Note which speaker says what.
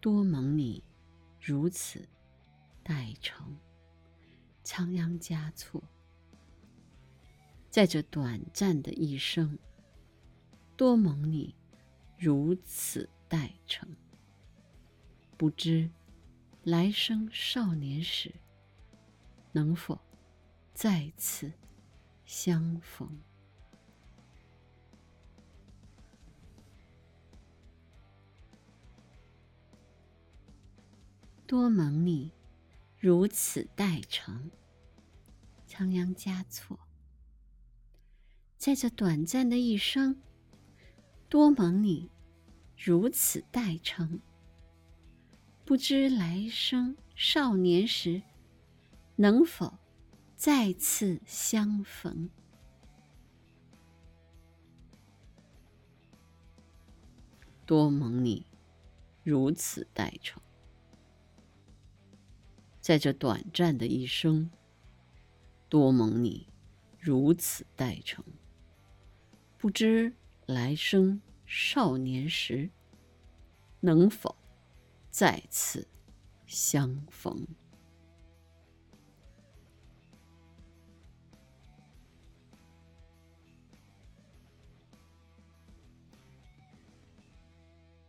Speaker 1: 多蒙你如此待成，仓央嘉措。在这短暂的一生，多蒙你如此待成，不知来生少年时能否再次相逢。多蒙你如此待成，仓央嘉措。在这短暂的一生，多蒙你如此待成，不知来生少年时能否再次相逢。多蒙你如此待成。在这短暂的一生，多蒙你如此待诚，不知来生少年时能否再次相逢。